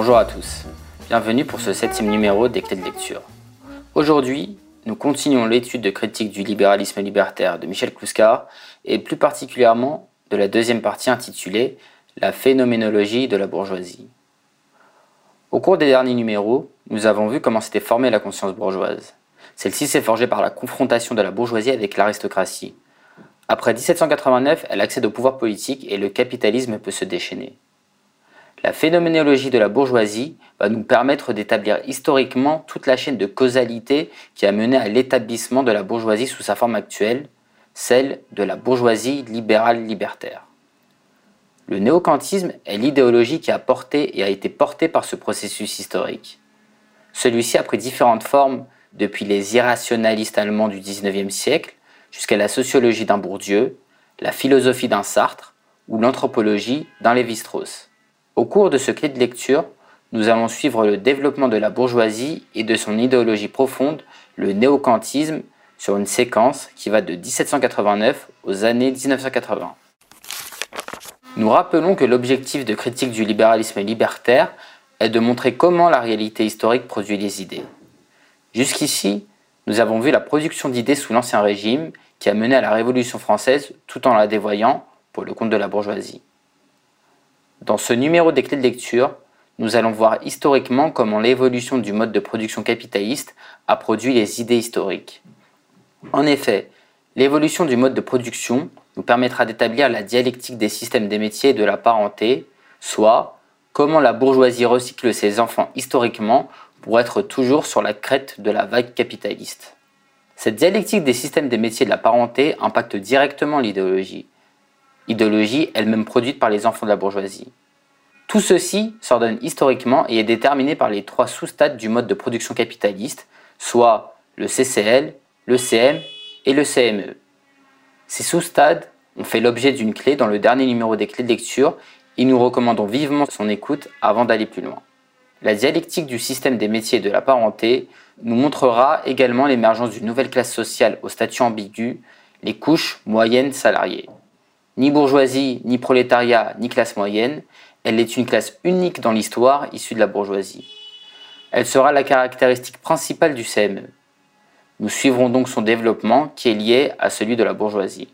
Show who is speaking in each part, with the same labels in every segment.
Speaker 1: Bonjour à tous, bienvenue pour ce septième numéro des clés de lecture. Aujourd'hui, nous continuons l'étude de critique du libéralisme libertaire de Michel Kluska et plus particulièrement de la deuxième partie intitulée La phénoménologie de la bourgeoisie. Au cours des derniers numéros, nous avons vu comment s'était formée la conscience bourgeoise. Celle-ci s'est forgée par la confrontation de la bourgeoisie avec l'aristocratie. Après 1789, elle accède au pouvoir politique et le capitalisme peut se déchaîner. La phénoménologie de la bourgeoisie va nous permettre d'établir historiquement toute la chaîne de causalité qui a mené à l'établissement de la bourgeoisie sous sa forme actuelle, celle de la bourgeoisie libérale libertaire. Le néocantisme est l'idéologie qui a porté et a été portée par ce processus historique. Celui-ci a pris différentes formes depuis les irrationalistes allemands du XIXe siècle jusqu'à la sociologie d'un Bourdieu, la philosophie d'un Sartre ou l'anthropologie d'un Lévi-Strauss. Au cours de ce clé de lecture, nous allons suivre le développement de la bourgeoisie et de son idéologie profonde, le néocantisme, sur une séquence qui va de 1789 aux années 1980. Nous rappelons que l'objectif de critique du libéralisme libertaire est de montrer comment la réalité historique produit les idées. Jusqu'ici, nous avons vu la production d'idées sous l'Ancien Régime qui a mené à la Révolution française tout en la dévoyant pour le compte de la bourgeoisie. Dans ce numéro des clés de lecture, nous allons voir historiquement comment l'évolution du mode de production capitaliste a produit les idées historiques. En effet, l'évolution du mode de production nous permettra d'établir la dialectique des systèmes des métiers et de la parenté, soit comment la bourgeoisie recycle ses enfants historiquement pour être toujours sur la crête de la vague capitaliste. Cette dialectique des systèmes des métiers et de la parenté impacte directement l'idéologie, idéologie elle-même produite par les enfants de la bourgeoisie. Tout ceci s'ordonne historiquement et est déterminé par les trois sous-stades du mode de production capitaliste, soit le CCL, le CM et le CME. Ces sous-stades ont fait l'objet d'une clé dans le dernier numéro des clés de lecture et nous recommandons vivement son écoute avant d'aller plus loin. La dialectique du système des métiers et de la parenté nous montrera également l'émergence d'une nouvelle classe sociale au statut ambigu, les couches moyennes salariées ni bourgeoisie, ni prolétariat, ni classe moyenne, elle est une classe unique dans l'histoire issue de la bourgeoisie. Elle sera la caractéristique principale du CME. Nous suivrons donc son développement qui est lié à celui de la bourgeoisie.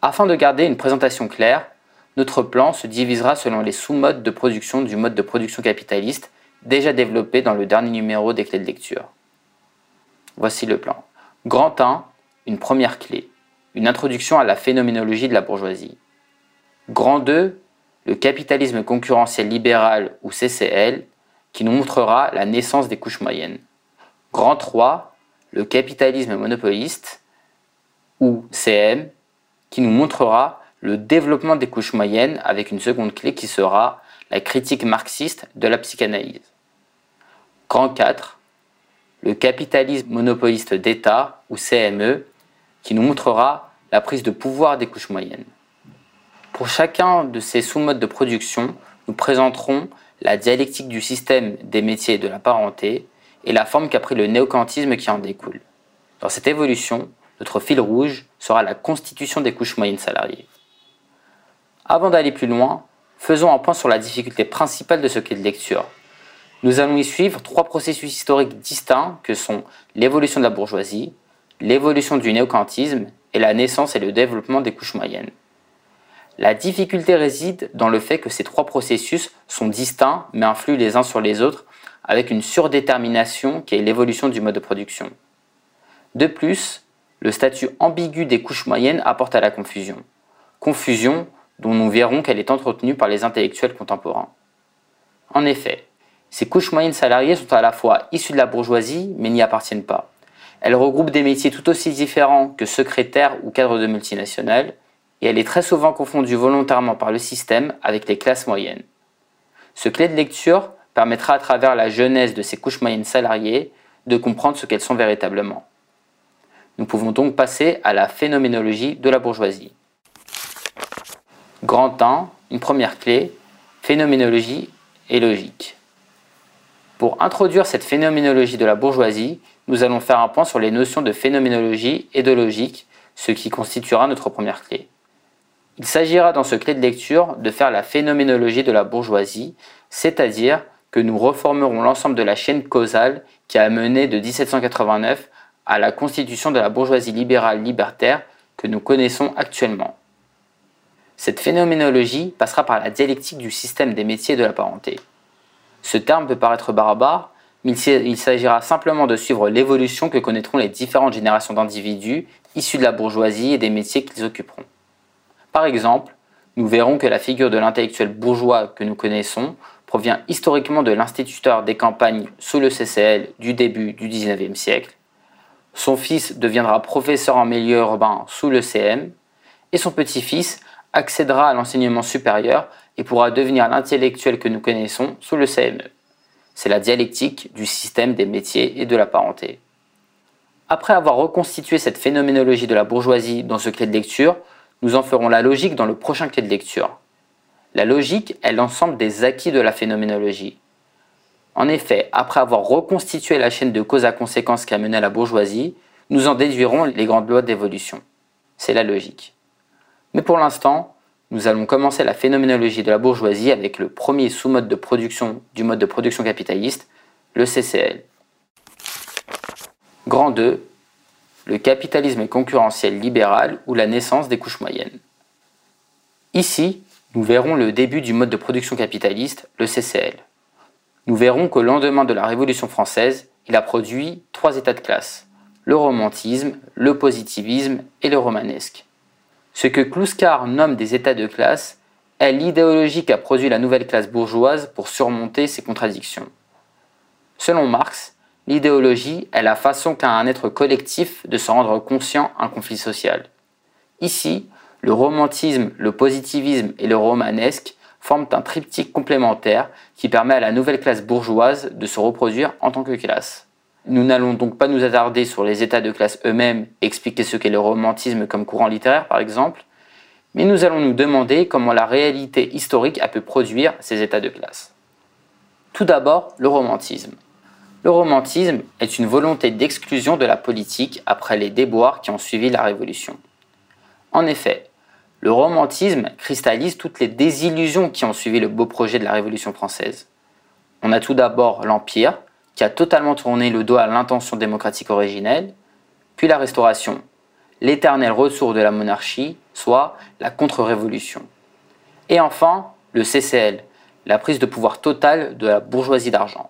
Speaker 1: Afin de garder une présentation claire, notre plan se divisera selon les sous-modes de production du mode de production capitaliste déjà développé dans le dernier numéro des clés de lecture. Voici le plan. Grand 1, une première clé une introduction à la phénoménologie de la bourgeoisie. Grand 2, le capitalisme concurrentiel libéral ou CCL, qui nous montrera la naissance des couches moyennes. Grand 3, le capitalisme monopoliste ou CM, qui nous montrera le développement des couches moyennes avec une seconde clé qui sera la critique marxiste de la psychanalyse. Grand 4, le capitalisme monopoliste d'État ou CME, qui nous montrera la prise de pouvoir des couches moyennes. Pour chacun de ces sous-modes de production, nous présenterons la dialectique du système des métiers et de la parenté et la forme qu'a pris le néocantisme qui en découle. Dans cette évolution, notre fil rouge sera la constitution des couches moyennes salariées. Avant d'aller plus loin, faisons un point sur la difficulté principale de ce qu'est de lecture. Nous allons y suivre trois processus historiques distincts que sont l'évolution de la bourgeoisie, l'évolution du néocantisme et la naissance et le développement des couches moyennes. La difficulté réside dans le fait que ces trois processus sont distincts mais influent les uns sur les autres avec une surdétermination qui est l'évolution du mode de production. De plus, le statut ambigu des couches moyennes apporte à la confusion. Confusion dont nous verrons qu'elle est entretenue par les intellectuels contemporains. En effet, ces couches moyennes salariées sont à la fois issues de la bourgeoisie mais n'y appartiennent pas. Elle regroupe des métiers tout aussi différents que secrétaire ou cadre de multinationales, et elle est très souvent confondue volontairement par le système avec les classes moyennes. Ce clé de lecture permettra à travers la jeunesse de ces couches moyennes salariées de comprendre ce qu'elles sont véritablement. Nous pouvons donc passer à la phénoménologie de la bourgeoisie. Grand 1, une première clé, phénoménologie et logique. Pour introduire cette phénoménologie de la bourgeoisie, nous allons faire un point sur les notions de phénoménologie et de logique, ce qui constituera notre première clé. Il s'agira dans ce clé de lecture de faire la phénoménologie de la bourgeoisie, c'est-à-dire que nous reformerons l'ensemble de la chaîne causale qui a mené de 1789 à la constitution de la bourgeoisie libérale libertaire que nous connaissons actuellement. Cette phénoménologie passera par la dialectique du système des métiers de la parenté. Ce terme peut paraître barbare, il s'agira simplement de suivre l'évolution que connaîtront les différentes générations d'individus issus de la bourgeoisie et des métiers qu'ils occuperont. Par exemple, nous verrons que la figure de l'intellectuel bourgeois que nous connaissons provient historiquement de l'instituteur des campagnes sous le CCL du début du XIXe siècle. Son fils deviendra professeur en milieu urbain sous le CM et son petit-fils accédera à l'enseignement supérieur et pourra devenir l'intellectuel que nous connaissons sous le CME. C'est la dialectique du système des métiers et de la parenté. Après avoir reconstitué cette phénoménologie de la bourgeoisie dans ce clé de lecture, nous en ferons la logique dans le prochain clé de lecture. La logique est l'ensemble des acquis de la phénoménologie. En effet, après avoir reconstitué la chaîne de cause à conséquence qui a mené à la bourgeoisie, nous en déduirons les grandes lois d'évolution. C'est la logique. Mais pour l'instant, nous allons commencer la phénoménologie de la bourgeoisie avec le premier sous-mode de production du mode de production capitaliste, le CCL. Grand 2, le capitalisme concurrentiel libéral ou la naissance des couches moyennes. Ici, nous verrons le début du mode de production capitaliste, le CCL. Nous verrons qu'au lendemain de la Révolution française, il a produit trois états de classe, le romantisme, le positivisme et le romanesque. Ce que Kluskar nomme des états de classe est l'idéologie qu'a produit la nouvelle classe bourgeoise pour surmonter ces contradictions. Selon Marx, L'idéologie est la façon qu'a un être collectif de se rendre conscient un conflit social. Ici, le romantisme, le positivisme et le romanesque forment un triptyque complémentaire qui permet à la nouvelle classe bourgeoise de se reproduire en tant que classe. Nous n'allons donc pas nous attarder sur les états de classe eux-mêmes, expliquer ce qu'est le romantisme comme courant littéraire par exemple, mais nous allons nous demander comment la réalité historique a pu produire ces états de classe. Tout d'abord, le romantisme. Le romantisme est une volonté d'exclusion de la politique après les déboires qui ont suivi la Révolution. En effet, le romantisme cristallise toutes les désillusions qui ont suivi le beau projet de la Révolution française. On a tout d'abord l'Empire, qui a totalement tourné le dos à l'intention démocratique originelle, puis la Restauration, l'éternel retour de la monarchie, soit la contre-révolution. Et enfin, le CCL, la prise de pouvoir totale de la bourgeoisie d'argent.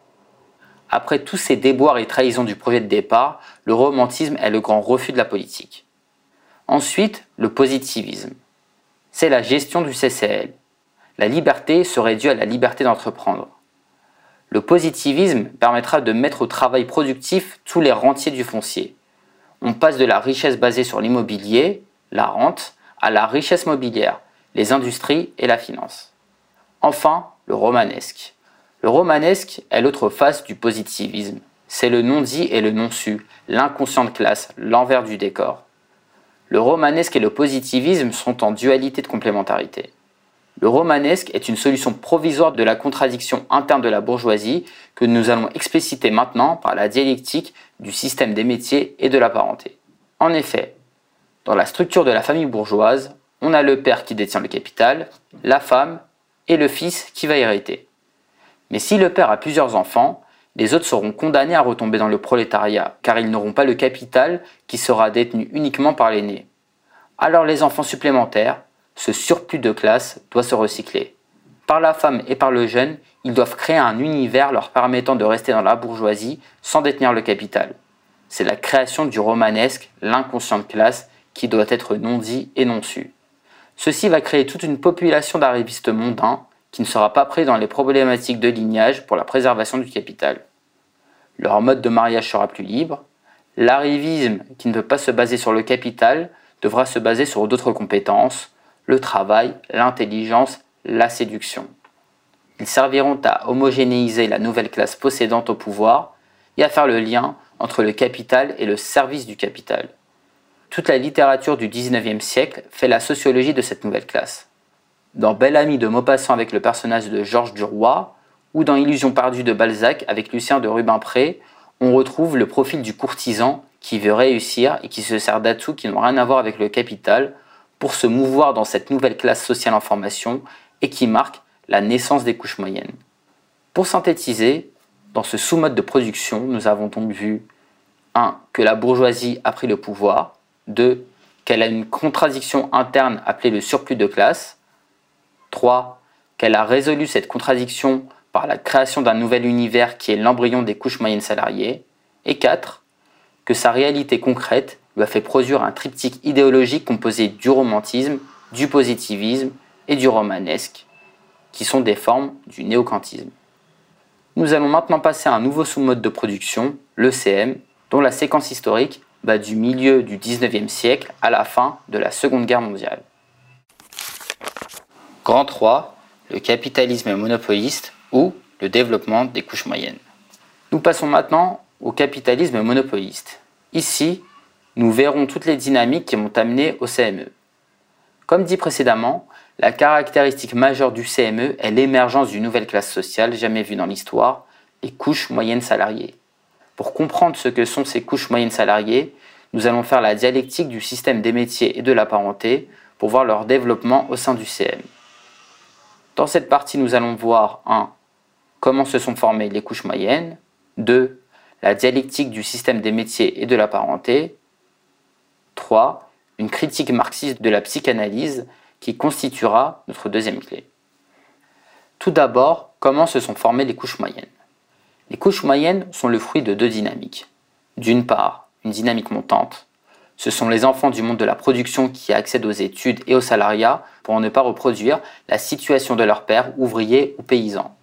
Speaker 1: Après tous ces déboires et trahisons du projet de départ, le romantisme est le grand refus de la politique. Ensuite, le positivisme. C'est la gestion du CCL. La liberté serait due à la liberté d'entreprendre. Le positivisme permettra de mettre au travail productif tous les rentiers du foncier. On passe de la richesse basée sur l'immobilier, la rente, à la richesse mobilière, les industries et la finance. Enfin, le romanesque. Le romanesque est l'autre face du positivisme. C'est le non-dit et le non-su, l'inconscient de classe, l'envers du décor. Le romanesque et le positivisme sont en dualité de complémentarité. Le romanesque est une solution provisoire de la contradiction interne de la bourgeoisie que nous allons expliciter maintenant par la dialectique du système des métiers et de la parenté. En effet, dans la structure de la famille bourgeoise, on a le père qui détient le capital, la femme et le fils qui va hériter. Mais si le père a plusieurs enfants, les autres seront condamnés à retomber dans le prolétariat, car ils n'auront pas le capital qui sera détenu uniquement par l'aîné. Alors les enfants supplémentaires, ce surplus de classe doit se recycler. Par la femme et par le jeune, ils doivent créer un univers leur permettant de rester dans la bourgeoisie sans détenir le capital. C'est la création du romanesque, l'inconscient de classe, qui doit être non dit et non su. Ceci va créer toute une population d'arrivistes mondains qui ne sera pas pris dans les problématiques de lignage pour la préservation du capital. Leur mode de mariage sera plus libre. L'arrivisme, qui ne peut pas se baser sur le capital, devra se baser sur d'autres compétences, le travail, l'intelligence, la séduction. Ils serviront à homogénéiser la nouvelle classe possédante au pouvoir et à faire le lien entre le capital et le service du capital. Toute la littérature du XIXe siècle fait la sociologie de cette nouvelle classe dans Belle Amie de Maupassant avec le personnage de Georges Duroy, ou dans Illusion perdue de Balzac avec Lucien de Rubempré, on retrouve le profil du courtisan qui veut réussir et qui se sert d'atouts qui n'ont rien à voir avec le capital pour se mouvoir dans cette nouvelle classe sociale en formation et qui marque la naissance des couches moyennes. Pour synthétiser, dans ce sous-mode de production, nous avons donc vu 1. que la bourgeoisie a pris le pouvoir, 2. qu'elle a une contradiction interne appelée le surplus de classe, 3. qu'elle a résolu cette contradiction par la création d'un nouvel univers qui est l'embryon des couches moyennes salariées, et 4. que sa réalité concrète lui a fait produire un triptyque idéologique composé du romantisme, du positivisme et du romanesque, qui sont des formes du néocantisme. Nous allons maintenant passer à un nouveau sous-mode de production, le CM, dont la séquence historique va du milieu du 19e siècle à la fin de la Seconde Guerre mondiale. Grand 3, le capitalisme monopoliste ou le développement des couches moyennes. Nous passons maintenant au capitalisme monopoliste. Ici, nous verrons toutes les dynamiques qui m'ont amené au CME. Comme dit précédemment, la caractéristique majeure du CME est l'émergence d'une nouvelle classe sociale jamais vue dans l'histoire, les couches moyennes salariées. Pour comprendre ce que sont ces couches moyennes salariées, nous allons faire la dialectique du système des métiers et de la parenté pour voir leur développement au sein du CM. Dans cette partie, nous allons voir 1. Comment se sont formées les couches moyennes 2. La dialectique du système des métiers et de la parenté 3. Une critique marxiste de la psychanalyse qui constituera notre deuxième clé. Tout d'abord, comment se sont formées les couches moyennes? Les couches moyennes sont le fruit de deux dynamiques. D'une part, une dynamique montante. Ce sont les enfants du monde de la production qui accèdent aux études et au salariat pour ne pas reproduire la situation de leur père, ouvrier ou paysan.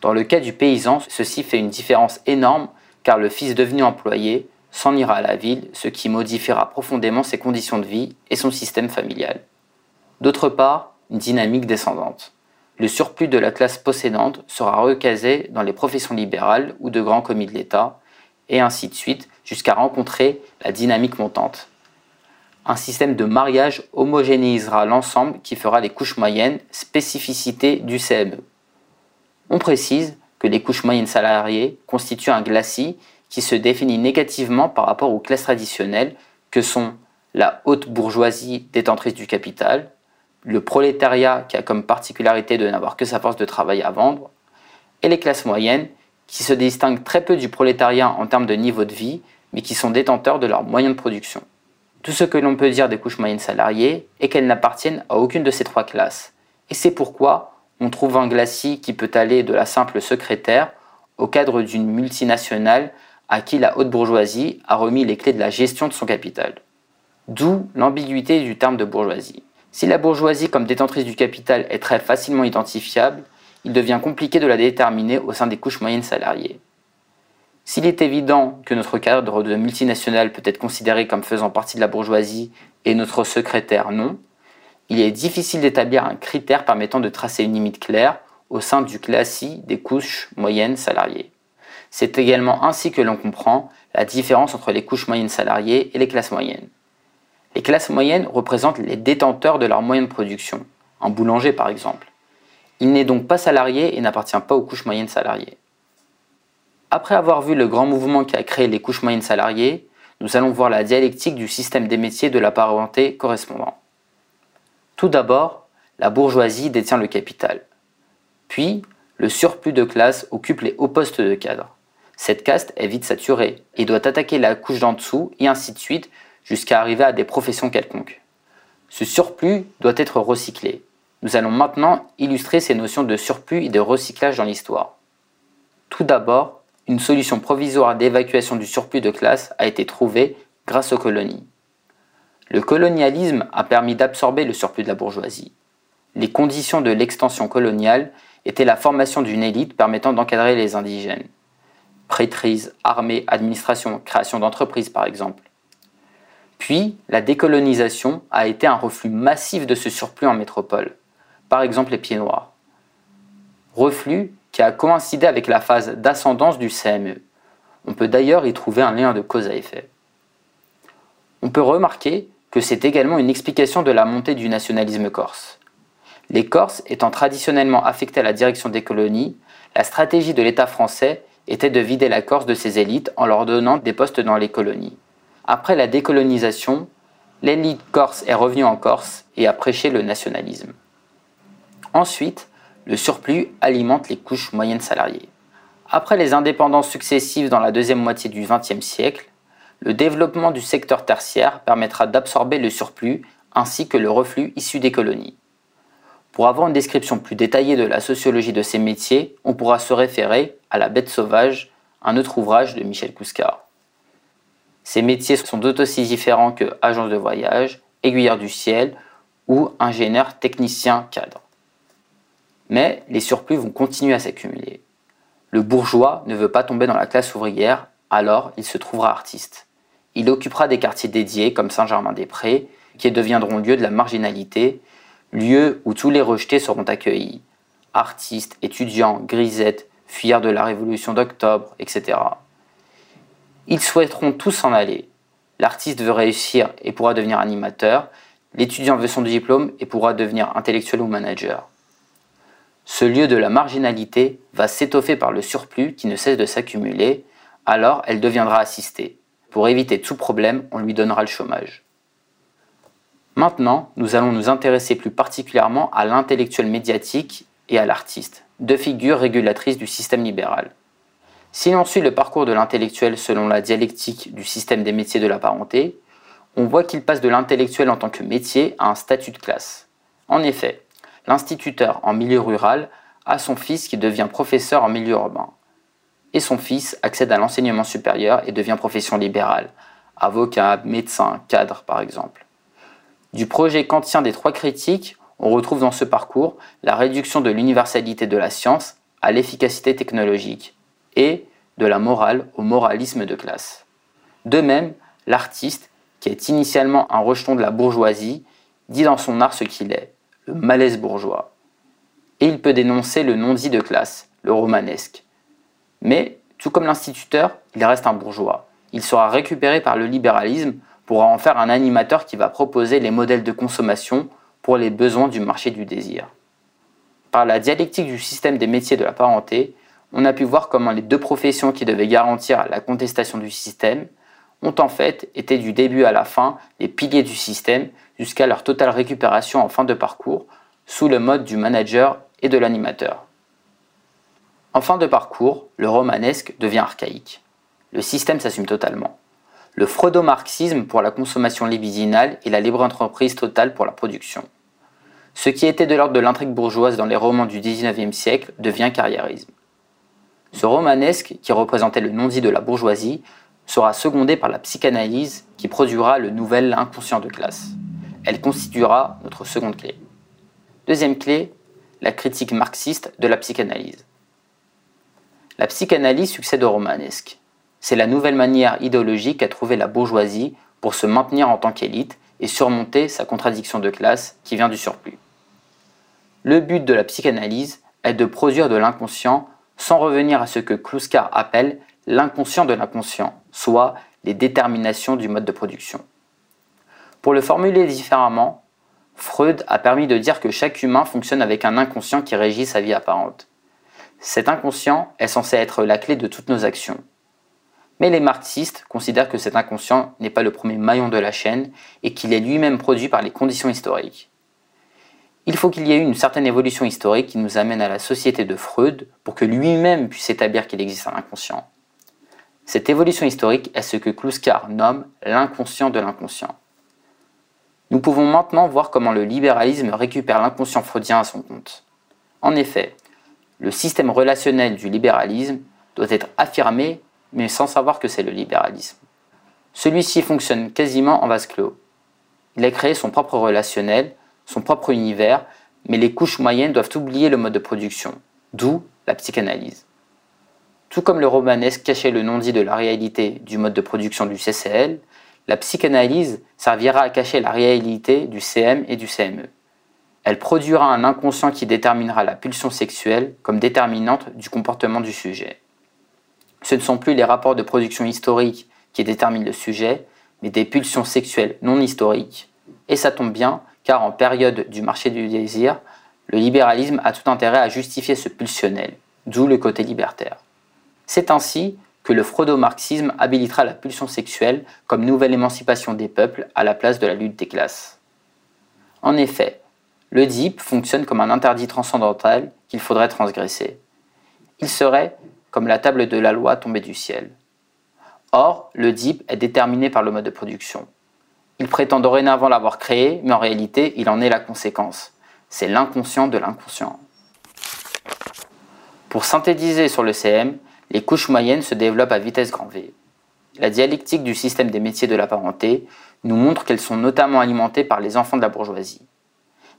Speaker 1: Dans le cas du paysan, ceci fait une différence énorme car le fils devenu employé s'en ira à la ville, ce qui modifiera profondément ses conditions de vie et son système familial. D'autre part, une dynamique descendante. Le surplus de la classe possédante sera recasé dans les professions libérales ou de grands commis de l'État, et ainsi de suite, jusqu'à rencontrer la dynamique montante. Un système de mariage homogénéisera l'ensemble qui fera les couches moyennes, spécificité du CME. On précise que les couches moyennes salariées constituent un glacis qui se définit négativement par rapport aux classes traditionnelles que sont la haute bourgeoisie détentrice du capital, le prolétariat qui a comme particularité de n'avoir que sa force de travail à vendre, et les classes moyennes qui se distinguent très peu du prolétariat en termes de niveau de vie, mais qui sont détenteurs de leurs moyens de production. Tout ce que l'on peut dire des couches moyennes salariées est qu'elles n'appartiennent à aucune de ces trois classes. Et c'est pourquoi on trouve un glacis qui peut aller de la simple secrétaire au cadre d'une multinationale à qui la haute bourgeoisie a remis les clés de la gestion de son capital. D'où l'ambiguïté du terme de bourgeoisie. Si la bourgeoisie comme détentrice du capital est très facilement identifiable, il devient compliqué de la déterminer au sein des couches moyennes salariées. S'il est évident que notre cadre de multinationale peut être considéré comme faisant partie de la bourgeoisie et notre secrétaire non, il est difficile d'établir un critère permettant de tracer une limite claire au sein du classis des couches moyennes salariées. C'est également ainsi que l'on comprend la différence entre les couches moyennes salariées et les classes moyennes. Les classes moyennes représentent les détenteurs de leurs moyens de production, un boulanger par exemple. Il n'est donc pas salarié et n'appartient pas aux couches moyennes salariées. Après avoir vu le grand mouvement qui a créé les couches moyennes salariées, nous allons voir la dialectique du système des métiers de la parenté correspondant. Tout d'abord, la bourgeoisie détient le capital. Puis, le surplus de classe occupe les hauts postes de cadre. Cette caste est vite saturée et doit attaquer la couche d'en dessous et ainsi de suite jusqu'à arriver à des professions quelconques. Ce surplus doit être recyclé. Nous allons maintenant illustrer ces notions de surplus et de recyclage dans l'histoire. Tout d'abord, une solution provisoire d'évacuation du surplus de classe a été trouvée grâce aux colonies. Le colonialisme a permis d'absorber le surplus de la bourgeoisie. Les conditions de l'extension coloniale étaient la formation d'une élite permettant d'encadrer les indigènes. Prêtrise, armée, administration, création d'entreprises par exemple. Puis, la décolonisation a été un reflux massif de ce surplus en métropole, par exemple les pieds noirs. Reflux qui a coïncidé avec la phase d'ascendance du CME. On peut d'ailleurs y trouver un lien de cause à effet. On peut remarquer que c'est également une explication de la montée du nationalisme corse. Les Corses étant traditionnellement affectés à la direction des colonies, la stratégie de l'État français était de vider la Corse de ses élites en leur donnant des postes dans les colonies. Après la décolonisation, l'élite corse est revenue en Corse et a prêché le nationalisme. Ensuite, le surplus alimente les couches moyennes salariées. Après les indépendances successives dans la deuxième moitié du XXe siècle, le développement du secteur tertiaire permettra d'absorber le surplus ainsi que le reflux issu des colonies. Pour avoir une description plus détaillée de la sociologie de ces métiers, on pourra se référer à La bête sauvage, un autre ouvrage de Michel Couscard. Ces métiers sont tout aussi différents que agence de voyage, aiguilleur du ciel ou ingénieur technicien cadre. Mais les surplus vont continuer à s'accumuler. Le bourgeois ne veut pas tomber dans la classe ouvrière, alors il se trouvera artiste. Il occupera des quartiers dédiés comme Saint-Germain-des-Prés, qui deviendront lieu de la marginalité, lieu où tous les rejetés seront accueillis. Artistes, étudiants, grisettes, fuyards de la Révolution d'octobre, etc. Ils souhaiteront tous s'en aller. L'artiste veut réussir et pourra devenir animateur, l'étudiant veut son diplôme et pourra devenir intellectuel ou manager. Ce lieu de la marginalité va s'étoffer par le surplus qui ne cesse de s'accumuler, alors elle deviendra assistée. Pour éviter tout problème, on lui donnera le chômage. Maintenant, nous allons nous intéresser plus particulièrement à l'intellectuel médiatique et à l'artiste, deux figures régulatrices du système libéral. Si l'on suit le parcours de l'intellectuel selon la dialectique du système des métiers de la parenté, on voit qu'il passe de l'intellectuel en tant que métier à un statut de classe. En effet, l'instituteur en milieu rural a son fils qui devient professeur en milieu urbain. Et son fils accède à l'enseignement supérieur et devient profession libérale, avocat, médecin, cadre par exemple. Du projet kantien des trois critiques, on retrouve dans ce parcours la réduction de l'universalité de la science à l'efficacité technologique et de la morale au moralisme de classe. De même, l'artiste, qui est initialement un rejeton de la bourgeoisie, dit dans son art ce qu'il est, le malaise bourgeois. Et il peut dénoncer le non-dit de classe, le romanesque. Mais, tout comme l'instituteur, il reste un bourgeois. Il sera récupéré par le libéralisme pour en faire un animateur qui va proposer les modèles de consommation pour les besoins du marché du désir. Par la dialectique du système des métiers de la parenté, on a pu voir comment les deux professions qui devaient garantir la contestation du système ont en fait été du début à la fin les piliers du système jusqu'à leur totale récupération en fin de parcours sous le mode du manager et de l'animateur. En fin de parcours, le romanesque devient archaïque. Le système s'assume totalement. Le freudo-marxisme pour la consommation libidinale et la libre entreprise totale pour la production. Ce qui était de l'ordre de l'intrigue bourgeoise dans les romans du XIXe siècle devient carriérisme. Ce romanesque, qui représentait le non-dit de la bourgeoisie, sera secondé par la psychanalyse qui produira le nouvel inconscient de classe. Elle constituera notre seconde clé. Deuxième clé, la critique marxiste de la psychanalyse. La psychanalyse succède au romanesque. C'est la nouvelle manière idéologique qu'a trouvée la bourgeoisie pour se maintenir en tant qu'élite et surmonter sa contradiction de classe qui vient du surplus. Le but de la psychanalyse est de produire de l'inconscient sans revenir à ce que Kluskar appelle l'inconscient de l'inconscient, soit les déterminations du mode de production. Pour le formuler différemment, Freud a permis de dire que chaque humain fonctionne avec un inconscient qui régit sa vie apparente. Cet inconscient est censé être la clé de toutes nos actions. Mais les marxistes considèrent que cet inconscient n'est pas le premier maillon de la chaîne et qu'il est lui-même produit par les conditions historiques. Il faut qu'il y ait eu une certaine évolution historique qui nous amène à la société de Freud pour que lui-même puisse établir qu'il existe un inconscient. Cette évolution historique est ce que Kluskar nomme l'inconscient de l'inconscient. Nous pouvons maintenant voir comment le libéralisme récupère l'inconscient freudien à son compte. En effet, le système relationnel du libéralisme doit être affirmé, mais sans savoir que c'est le libéralisme. Celui-ci fonctionne quasiment en vase clos. Il a créé son propre relationnel, son propre univers, mais les couches moyennes doivent oublier le mode de production, d'où la psychanalyse. Tout comme le romanesque cachait le non-dit de la réalité du mode de production du CCL, la psychanalyse servira à cacher la réalité du CM et du CME. Elle produira un inconscient qui déterminera la pulsion sexuelle comme déterminante du comportement du sujet. Ce ne sont plus les rapports de production historiques qui déterminent le sujet, mais des pulsions sexuelles non historiques. Et ça tombe bien, car en période du marché du désir, le libéralisme a tout intérêt à justifier ce pulsionnel, d'où le côté libertaire. C'est ainsi que le freudo-marxisme habilitera la pulsion sexuelle comme nouvelle émancipation des peuples à la place de la lutte des classes. En effet, le DIP fonctionne comme un interdit transcendantal qu'il faudrait transgresser. Il serait comme la table de la loi tombée du ciel. Or, le DIP est déterminé par le mode de production. Il prétend dorénavant l'avoir créé, mais en réalité, il en est la conséquence. C'est l'inconscient de l'inconscient. Pour synthétiser sur le CM, les couches moyennes se développent à vitesse grand V. La dialectique du système des métiers de la parenté nous montre qu'elles sont notamment alimentées par les enfants de la bourgeoisie.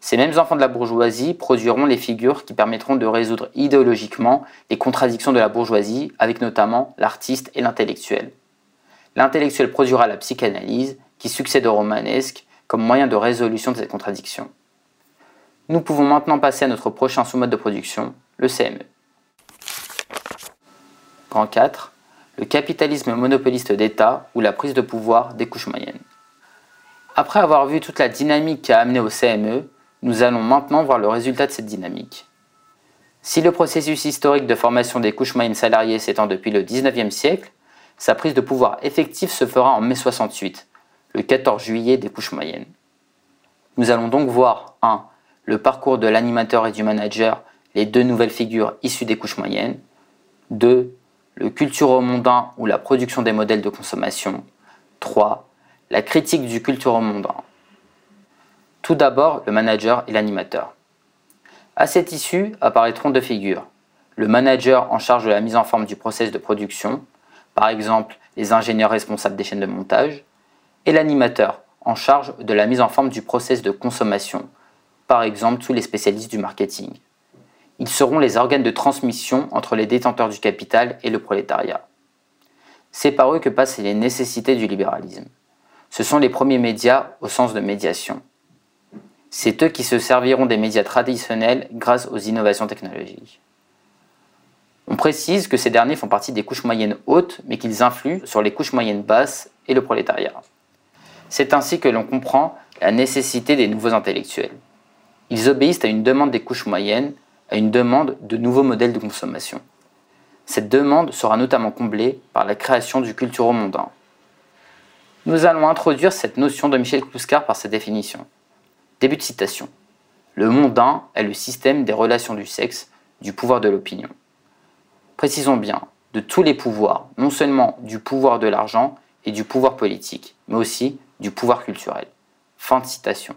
Speaker 1: Ces mêmes enfants de la bourgeoisie produiront les figures qui permettront de résoudre idéologiquement les contradictions de la bourgeoisie avec notamment l'artiste et l'intellectuel. L'intellectuel produira la psychanalyse qui succède au romanesque comme moyen de résolution de ces contradictions. Nous pouvons maintenant passer à notre prochain sous-mode de production, le CME. Grand 4. Le capitalisme monopoliste d'État ou la prise de pouvoir des couches moyennes. Après avoir vu toute la dynamique qui a amené au CME, nous allons maintenant voir le résultat de cette dynamique. Si le processus historique de formation des couches moyennes salariées s'étend depuis le 19e siècle, sa prise de pouvoir effective se fera en mai 68, le 14 juillet des couches moyennes. Nous allons donc voir 1. Le parcours de l'animateur et du manager, les deux nouvelles figures issues des couches moyennes. 2. Le culturo-mondain ou la production des modèles de consommation. 3. La critique du culturo-mondain. Tout d'abord, le manager et l'animateur. À cette issue apparaîtront deux figures. Le manager en charge de la mise en forme du process de production, par exemple les ingénieurs responsables des chaînes de montage, et l'animateur en charge de la mise en forme du process de consommation, par exemple tous les spécialistes du marketing. Ils seront les organes de transmission entre les détenteurs du capital et le prolétariat. C'est par eux que passent les nécessités du libéralisme. Ce sont les premiers médias au sens de médiation. C'est eux qui se serviront des médias traditionnels grâce aux innovations technologiques. On précise que ces derniers font partie des couches moyennes hautes, mais qu'ils influent sur les couches moyennes basses et le prolétariat. C'est ainsi que l'on comprend la nécessité des nouveaux intellectuels. Ils obéissent à une demande des couches moyennes, à une demande de nouveaux modèles de consommation. Cette demande sera notamment comblée par la création du culturo-mondain. Nous allons introduire cette notion de Michel Kluskar par sa définition. Début de citation. Le mondain est le système des relations du sexe, du pouvoir de l'opinion. Précisons bien, de tous les pouvoirs, non seulement du pouvoir de l'argent et du pouvoir politique, mais aussi du pouvoir culturel. Fin de citation.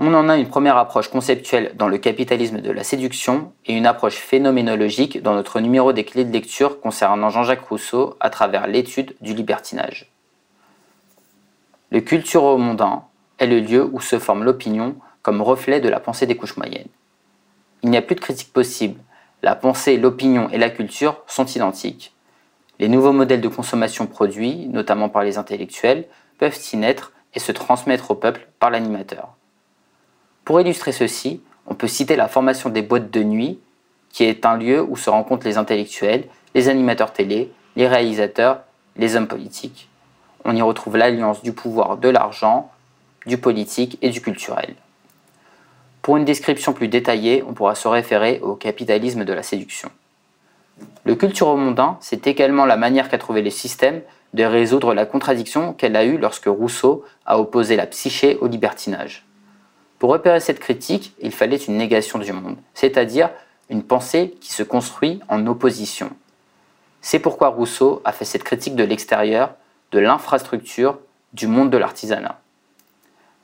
Speaker 1: On en a une première approche conceptuelle dans le capitalisme de la séduction et une approche phénoménologique dans notre numéro des clés de lecture concernant Jean-Jacques Rousseau à travers l'étude du libertinage. Le culturo-mondain est le lieu où se forme l'opinion comme reflet de la pensée des couches moyennes. Il n'y a plus de critique possible. La pensée, l'opinion et la culture sont identiques. Les nouveaux modèles de consommation produits, notamment par les intellectuels, peuvent y naître et se transmettre au peuple par l'animateur. Pour illustrer ceci, on peut citer la formation des boîtes de nuit, qui est un lieu où se rencontrent les intellectuels, les animateurs télé, les réalisateurs, les hommes politiques. On y retrouve l'alliance du pouvoir de l'argent, du politique et du culturel. Pour une description plus détaillée, on pourra se référer au capitalisme de la séduction. Le culturo-mondain, c'est également la manière qu'a trouvé le système de résoudre la contradiction qu'elle a eue lorsque Rousseau a opposé la psyché au libertinage. Pour repérer cette critique, il fallait une négation du monde, c'est-à-dire une pensée qui se construit en opposition. C'est pourquoi Rousseau a fait cette critique de l'extérieur, de l'infrastructure, du monde de l'artisanat.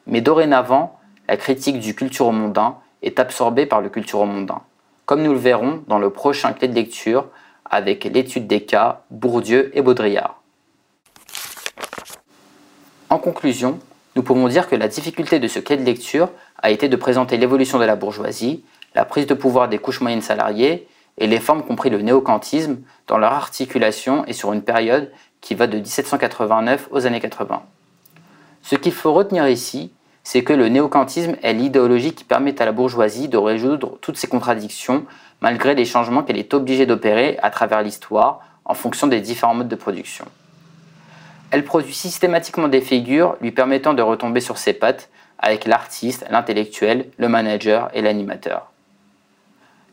Speaker 1: Mais dorénavant, la critique du culturo-mondain est absorbée par le culturo-mondain, comme nous le verrons dans le prochain clé de lecture avec l'étude des cas Bourdieu et Baudrillard. En conclusion, nous pouvons dire que la difficulté de ce clé de lecture a été de présenter l'évolution de la bourgeoisie, la prise de pouvoir des couches moyennes salariées et les formes compris le néocantisme dans leur articulation et sur une période qui va de 1789 aux années 80. Ce qu'il faut retenir ici, c'est que le néocantisme est l'idéologie qui permet à la bourgeoisie de résoudre toutes ces contradictions malgré les changements qu'elle est obligée d'opérer à travers l'histoire en fonction des différents modes de production. Elle produit systématiquement des figures lui permettant de retomber sur ses pattes avec l'artiste, l'intellectuel, le manager et l'animateur.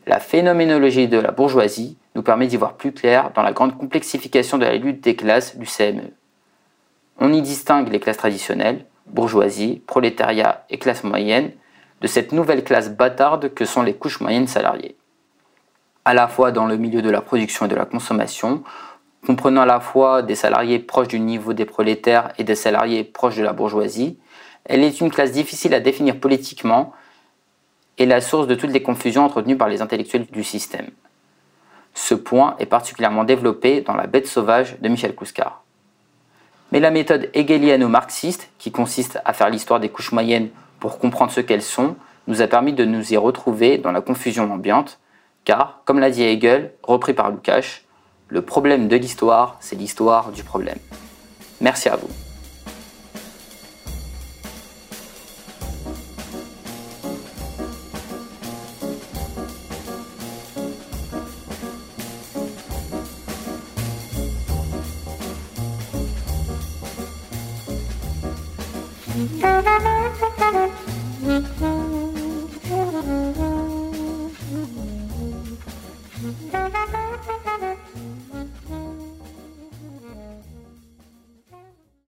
Speaker 1: La phénoménologie de la bourgeoisie nous permet d'y voir plus clair dans la grande complexification de la lutte des classes du CME. On y distingue les classes traditionnelles, bourgeoisie, prolétariat et classe moyenne, de cette nouvelle classe bâtarde que sont les couches moyennes salariées. à la fois dans le milieu de la production et de la consommation, comprenant à la fois des salariés proches du niveau des prolétaires et des salariés proches de la bourgeoisie. Elle est une classe difficile à définir politiquement et la source de toutes les confusions entretenues par les intellectuels du système. Ce point est particulièrement développé dans La bête sauvage de Michel Kouskar. Mais la méthode hegeliano-marxiste, qui consiste à faire l'histoire des couches moyennes pour comprendre ce qu'elles sont, nous a permis de nous y retrouver dans la confusion ambiante, car, comme l'a dit Hegel, repris par Lukács, le problème de l'histoire, c'est l'histoire du problème. Merci à vous.